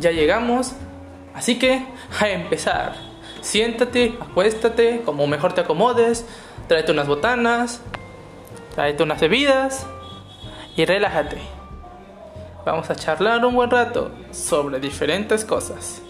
ya llegamos, así que a empezar. Siéntate, acuéstate, como mejor te acomodes, tráete unas botanas, tráete unas bebidas y relájate. Vamos a charlar un buen rato sobre diferentes cosas.